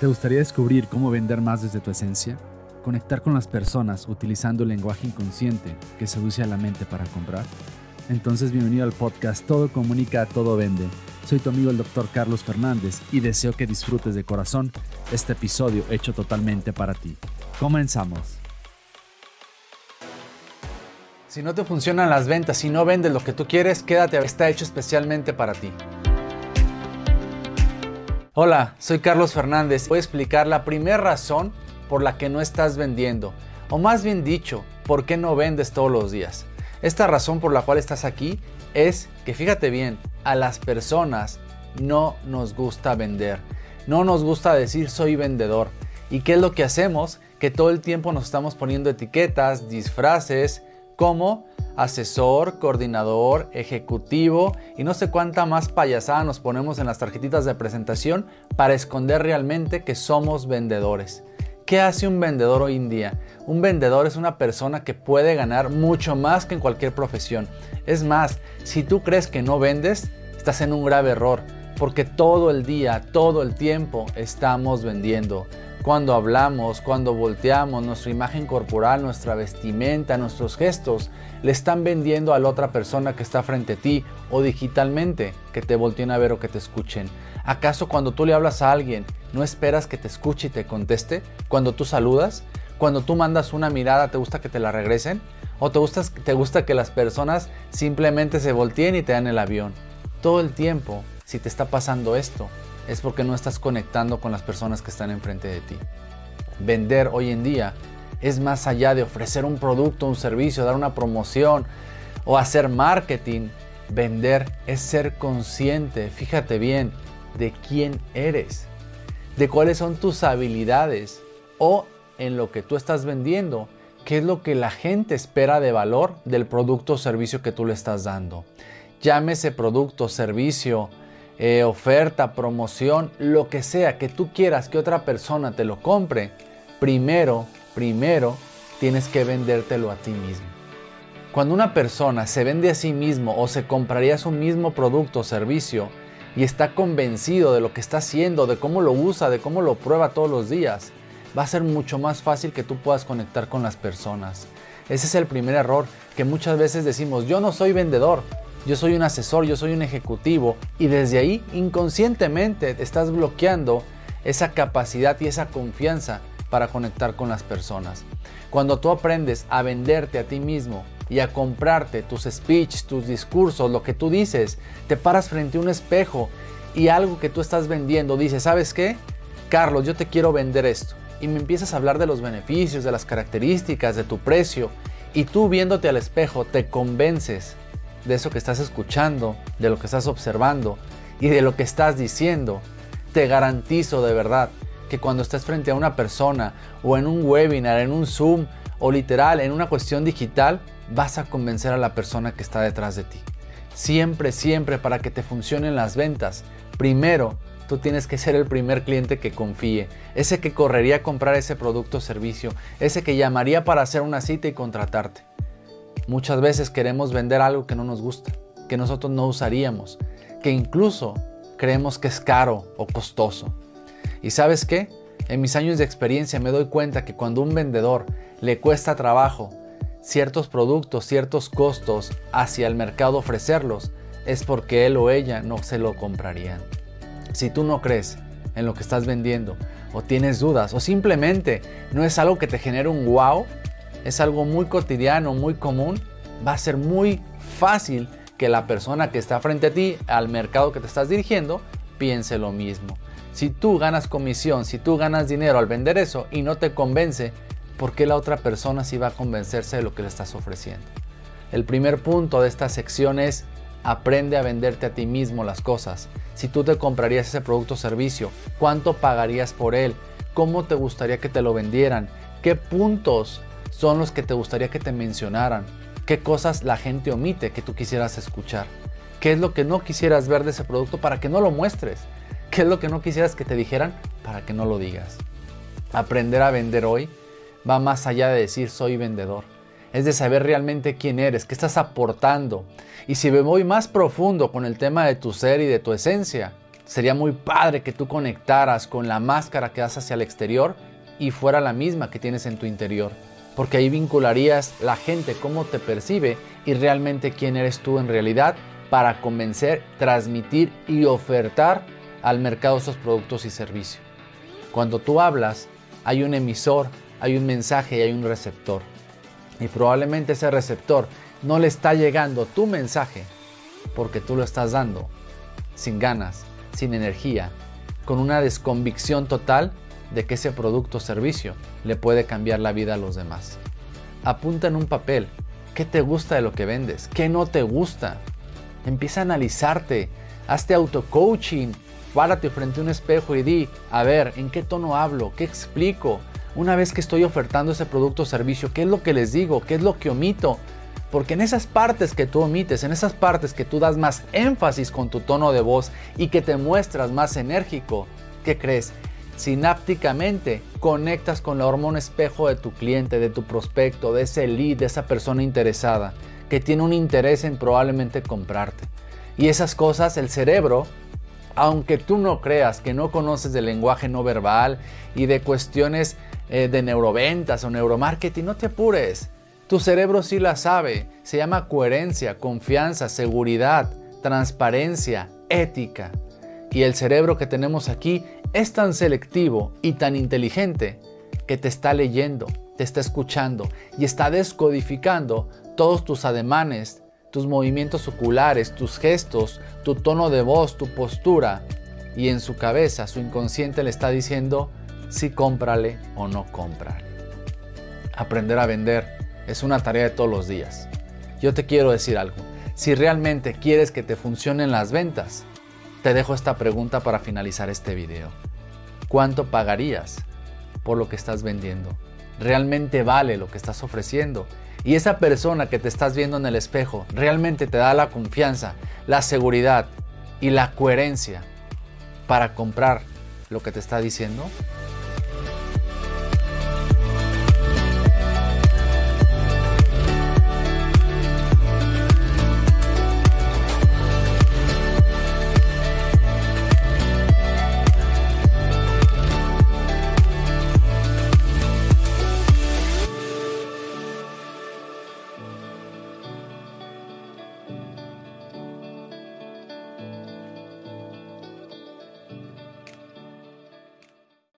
¿Te gustaría descubrir cómo vender más desde tu esencia? ¿Conectar con las personas utilizando el lenguaje inconsciente que seduce a la mente para comprar? Entonces bienvenido al podcast Todo Comunica, Todo Vende. Soy tu amigo el Dr. Carlos Fernández y deseo que disfrutes de corazón este episodio hecho totalmente para ti. Comenzamos. Si no te funcionan las ventas, si no vendes lo que tú quieres, quédate, está hecho especialmente para ti. Hola, soy Carlos Fernández. Voy a explicar la primera razón por la que no estás vendiendo, o más bien dicho, por qué no vendes todos los días. Esta razón por la cual estás aquí es que fíjate bien, a las personas no nos gusta vender. No nos gusta decir soy vendedor. ¿Y qué es lo que hacemos? Que todo el tiempo nos estamos poniendo etiquetas, disfraces, como asesor, coordinador, ejecutivo y no sé cuánta más payasada nos ponemos en las tarjetitas de presentación para esconder realmente que somos vendedores. ¿Qué hace un vendedor hoy en día? Un vendedor es una persona que puede ganar mucho más que en cualquier profesión. Es más, si tú crees que no vendes, estás en un grave error, porque todo el día, todo el tiempo estamos vendiendo cuando hablamos, cuando volteamos, nuestra imagen corporal, nuestra vestimenta, nuestros gestos, le están vendiendo a la otra persona que está frente a ti o digitalmente que te volteen a ver o que te escuchen. ¿Acaso cuando tú le hablas a alguien, no esperas que te escuche y te conteste? Cuando tú saludas, cuando tú mandas una mirada, ¿te gusta que te la regresen? ¿O te gusta, te gusta que las personas simplemente se volteen y te dan el avión? Todo el tiempo, si te está pasando esto, es porque no estás conectando con las personas que están enfrente de ti. Vender hoy en día es más allá de ofrecer un producto, un servicio, dar una promoción o hacer marketing. Vender es ser consciente, fíjate bien, de quién eres, de cuáles son tus habilidades o en lo que tú estás vendiendo, qué es lo que la gente espera de valor del producto o servicio que tú le estás dando. Llámese producto, servicio, eh, oferta, promoción, lo que sea que tú quieras que otra persona te lo compre, primero, primero tienes que vendértelo a ti mismo. Cuando una persona se vende a sí mismo o se compraría su mismo producto o servicio y está convencido de lo que está haciendo, de cómo lo usa, de cómo lo prueba todos los días, va a ser mucho más fácil que tú puedas conectar con las personas. Ese es el primer error que muchas veces decimos, yo no soy vendedor, yo soy un asesor, yo soy un ejecutivo y desde ahí inconscientemente estás bloqueando esa capacidad y esa confianza para conectar con las personas. Cuando tú aprendes a venderte a ti mismo y a comprarte tus speech, tus discursos, lo que tú dices, te paras frente a un espejo y algo que tú estás vendiendo, dices, ¿sabes qué? Carlos, yo te quiero vender esto. Y me empiezas a hablar de los beneficios, de las características, de tu precio. Y tú viéndote al espejo te convences de eso que estás escuchando, de lo que estás observando y de lo que estás diciendo, te garantizo de verdad que cuando estés frente a una persona o en un webinar, en un Zoom o literal en una cuestión digital, vas a convencer a la persona que está detrás de ti. Siempre, siempre para que te funcionen las ventas, primero tú tienes que ser el primer cliente que confíe, ese que correría a comprar ese producto o servicio, ese que llamaría para hacer una cita y contratarte. Muchas veces queremos vender algo que no nos gusta, que nosotros no usaríamos, que incluso creemos que es caro o costoso. ¿Y sabes qué? En mis años de experiencia me doy cuenta que cuando a un vendedor le cuesta trabajo ciertos productos, ciertos costos hacia el mercado ofrecerlos, es porque él o ella no se lo comprarían. Si tú no crees en lo que estás vendiendo o tienes dudas o simplemente no es algo que te genere un wow, es algo muy cotidiano, muy común, va a ser muy fácil que la persona que está frente a ti, al mercado que te estás dirigiendo, piense lo mismo. Si tú ganas comisión, si tú ganas dinero al vender eso y no te convence, ¿por qué la otra persona sí va a convencerse de lo que le estás ofreciendo? El primer punto de esta sección es aprende a venderte a ti mismo las cosas. Si tú te comprarías ese producto o servicio, ¿cuánto pagarías por él? ¿Cómo te gustaría que te lo vendieran? ¿Qué puntos son los que te gustaría que te mencionaran? ¿Qué cosas la gente omite que tú quisieras escuchar? ¿Qué es lo que no quisieras ver de ese producto para que no lo muestres? ¿Qué es lo que no quisieras que te dijeran para que no lo digas? Aprender a vender hoy va más allá de decir soy vendedor. Es de saber realmente quién eres, qué estás aportando. Y si me voy más profundo con el tema de tu ser y de tu esencia, Sería muy padre que tú conectaras con la máscara que das hacia el exterior y fuera la misma que tienes en tu interior. Porque ahí vincularías la gente, cómo te percibe y realmente quién eres tú en realidad para convencer, transmitir y ofertar al mercado esos productos y servicios. Cuando tú hablas, hay un emisor, hay un mensaje y hay un receptor. Y probablemente ese receptor no le está llegando tu mensaje porque tú lo estás dando sin ganas, sin energía, con una desconvicción total de que ese producto o servicio le puede cambiar la vida a los demás. Apunta en un papel qué te gusta de lo que vendes, qué no te gusta. Empieza a analizarte, hazte auto-coaching, párate frente a un espejo y di, a ver, ¿en qué tono hablo? ¿Qué explico? Una vez que estoy ofertando ese producto o servicio, ¿qué es lo que les digo? ¿Qué es lo que omito? Porque en esas partes que tú omites, en esas partes que tú das más énfasis con tu tono de voz y que te muestras más enérgico, ¿qué crees? Sinápticamente conectas con la hormona espejo de tu cliente, de tu prospecto, de ese lead, de esa persona interesada que tiene un interés en probablemente comprarte. Y esas cosas el cerebro, aunque tú no creas que no conoces del lenguaje no verbal y de cuestiones eh, de neuroventas o neuromarketing, no te apures. Tu cerebro sí la sabe. Se llama coherencia, confianza, seguridad, transparencia, ética. Y el cerebro que tenemos aquí es tan selectivo y tan inteligente que te está leyendo, te está escuchando y está descodificando todos tus ademanes, tus movimientos oculares, tus gestos, tu tono de voz, tu postura. Y en su cabeza, su inconsciente le está diciendo si cómprale o no cómprale. Aprender a vender es una tarea de todos los días. Yo te quiero decir algo. Si realmente quieres que te funcionen las ventas, te dejo esta pregunta para finalizar este video. ¿Cuánto pagarías por lo que estás vendiendo? ¿Realmente vale lo que estás ofreciendo? Y esa persona que te estás viendo en el espejo realmente te da la confianza, la seguridad y la coherencia para comprar lo que te está diciendo?